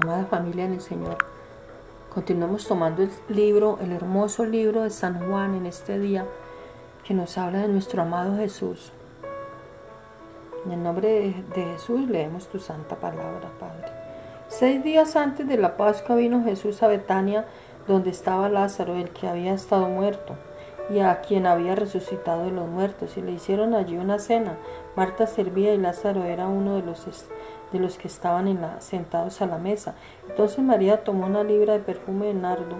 Amada familia en el Señor, continuamos tomando el libro, el hermoso libro de San Juan en este día que nos habla de nuestro amado Jesús. En el nombre de Jesús leemos tu santa palabra, Padre. Seis días antes de la Pascua vino Jesús a Betania, donde estaba Lázaro, el que había estado muerto, y a quien había resucitado de los muertos, y le hicieron allí una cena. Marta servía y Lázaro era uno de los de los que estaban en la, sentados a la mesa. Entonces María tomó una libra de perfume de nardo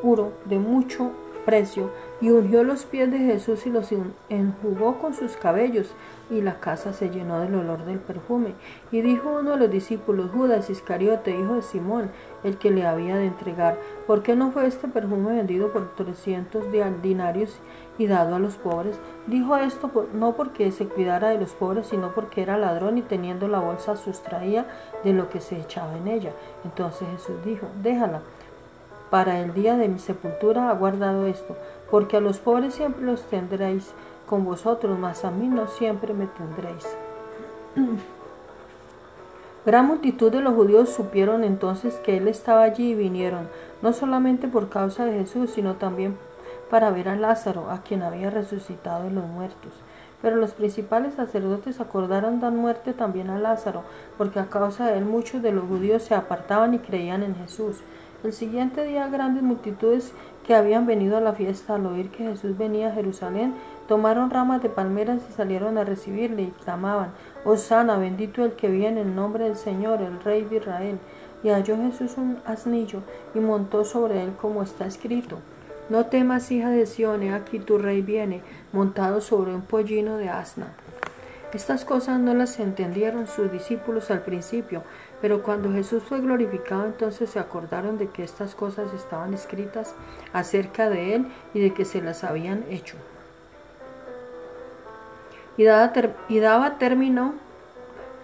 puro de mucho precio y ungió los pies de Jesús y los enjugó con sus cabellos y la casa se llenó del olor del perfume. Y dijo uno de los discípulos, Judas Iscariote, hijo de Simón, el que le había de entregar, ¿por qué no fue este perfume vendido por trescientos dinarios y dado a los pobres? Dijo esto no porque se cuidara de los pobres, sino porque era ladrón y teniendo la bolsa sustraía de lo que se echaba en ella. Entonces Jesús dijo, déjala. Para el día de mi sepultura ha guardado esto, porque a los pobres siempre los tendréis con vosotros, mas a mí no siempre me tendréis. Gran multitud de los judíos supieron entonces que él estaba allí y vinieron, no solamente por causa de Jesús, sino también para ver a Lázaro, a quien había resucitado de los muertos. Pero los principales sacerdotes acordaron dar muerte también a Lázaro, porque a causa de él muchos de los judíos se apartaban y creían en Jesús. El siguiente día grandes multitudes que habían venido a la fiesta al oír que Jesús venía a Jerusalén, tomaron ramas de palmeras y salieron a recibirle y clamaban, Osana, bendito el que viene en nombre del Señor, el Rey de Israel. Y halló Jesús un asnillo y montó sobre él como está escrito. No temas, hija de Sión, aquí tu rey viene, montado sobre un pollino de asna. Estas cosas no las entendieron sus discípulos al principio, pero cuando Jesús fue glorificado entonces se acordaron de que estas cosas estaban escritas acerca de él y de que se las habían hecho. Y daba, término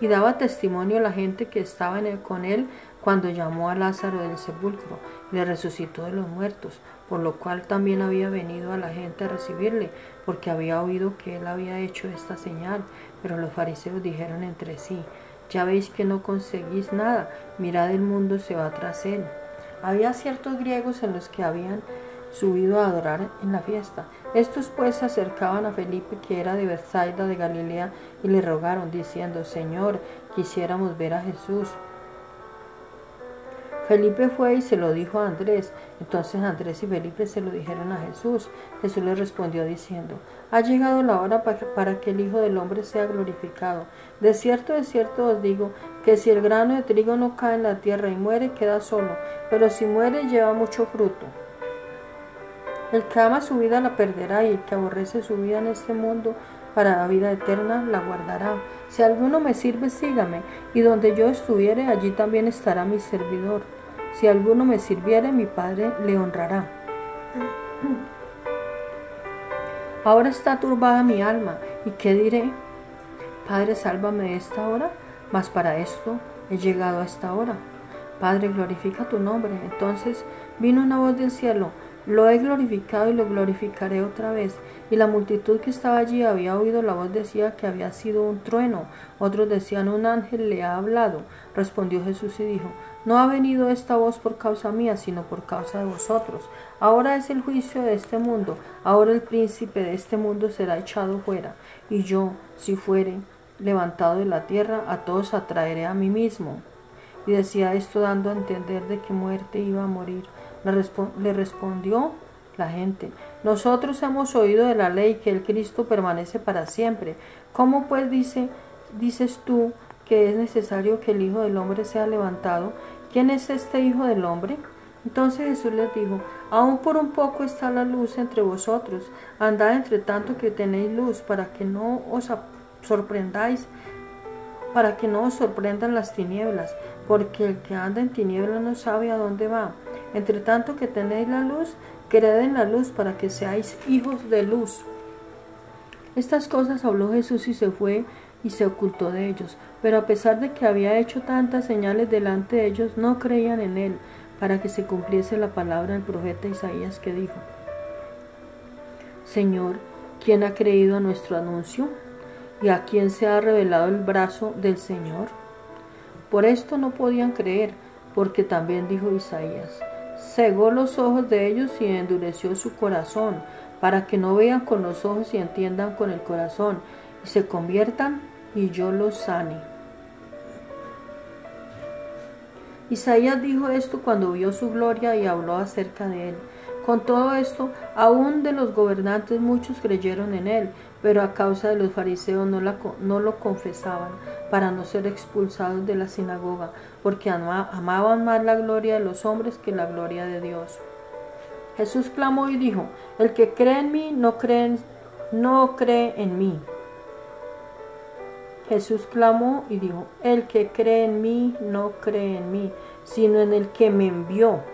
y daba testimonio a la gente que estaba con él cuando llamó a Lázaro del sepulcro y le resucitó de los muertos, por lo cual también había venido a la gente a recibirle, porque había oído que él había hecho esta señal. Pero los fariseos dijeron entre sí, ya veis que no conseguís nada, mirad el mundo se va tras él. Había ciertos griegos en los que habían subido a adorar en la fiesta. Estos pues se acercaban a Felipe, que era de Bethsaida de Galilea, y le rogaron, diciendo, Señor, quisiéramos ver a Jesús. Felipe fue y se lo dijo a Andrés. Entonces Andrés y Felipe se lo dijeron a Jesús. Jesús le respondió diciendo, Ha llegado la hora para que el Hijo del Hombre sea glorificado. De cierto, de cierto os digo, que si el grano de trigo no cae en la tierra y muere, queda solo, pero si muere, lleva mucho fruto. El que ama su vida la perderá y el que aborrece su vida en este mundo para la vida eterna la guardará. Si alguno me sirve, sígame, y donde yo estuviere, allí también estará mi servidor. Si alguno me sirviere, mi Padre le honrará. Ahora está turbada mi alma, ¿y qué diré? Padre, sálvame de esta hora, mas para esto he llegado a esta hora. Padre, glorifica tu nombre. Entonces vino una voz del cielo, lo he glorificado y lo glorificaré otra vez. Y la multitud que estaba allí había oído la voz decía que había sido un trueno. Otros decían un ángel le ha hablado. Respondió Jesús y dijo, no ha venido esta voz por causa mía, sino por causa de vosotros. Ahora es el juicio de este mundo. Ahora el príncipe de este mundo será echado fuera. Y yo, si fuere levantado de la tierra, a todos atraeré a mí mismo. Y decía esto dando a entender de qué muerte iba a morir. Le, respondió la gente, nosotros hemos oído de la ley que el Cristo permanece para siempre. ¿Cómo pues dice, dices tú que es necesario que el Hijo del Hombre sea levantado? ¿Quién es este Hijo del Hombre? Entonces Jesús les dijo, aún por un poco está la luz entre vosotros, andad entre tanto que tenéis luz, para que no os sorprendáis, para que no os sorprendan las tinieblas, porque el que anda en tinieblas no sabe a dónde va. Entre tanto que tenéis la luz, creed en la luz para que seáis hijos de luz. Estas cosas habló Jesús y se fue y se ocultó de ellos. Pero a pesar de que había hecho tantas señales delante de ellos, no creían en él, para que se cumpliese la palabra del profeta Isaías que dijo, Señor, ¿quién ha creído a nuestro anuncio? ¿Y a quién se ha revelado el brazo del Señor? Por esto no podían creer, porque también dijo Isaías, cegó los ojos de ellos y endureció su corazón, para que no vean con los ojos y entiendan con el corazón, y se conviertan y yo los sane. Isaías dijo esto cuando vio su gloria y habló acerca de él. Con todo esto, aún de los gobernantes muchos creyeron en él, pero a causa de los fariseos no, lo confesaban, para no ser expulsados de la sinagoga, porque amaban más la gloria de los hombres que la gloria de Dios. Jesús clamó y dijo, el que cree en mí no cree, no cree en mí. Jesús clamó y dijo, el que cree en mí no cree en mí, sino en el que me envió.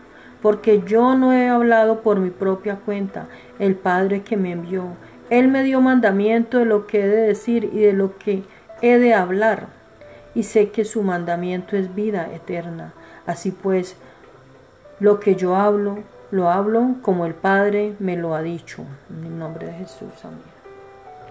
Porque yo no he hablado por mi propia cuenta, el Padre que me envió. Él me dio mandamiento de lo que he de decir y de lo que he de hablar. Y sé que su mandamiento es vida eterna. Así pues, lo que yo hablo, lo hablo como el Padre me lo ha dicho. En el nombre de Jesús, amén.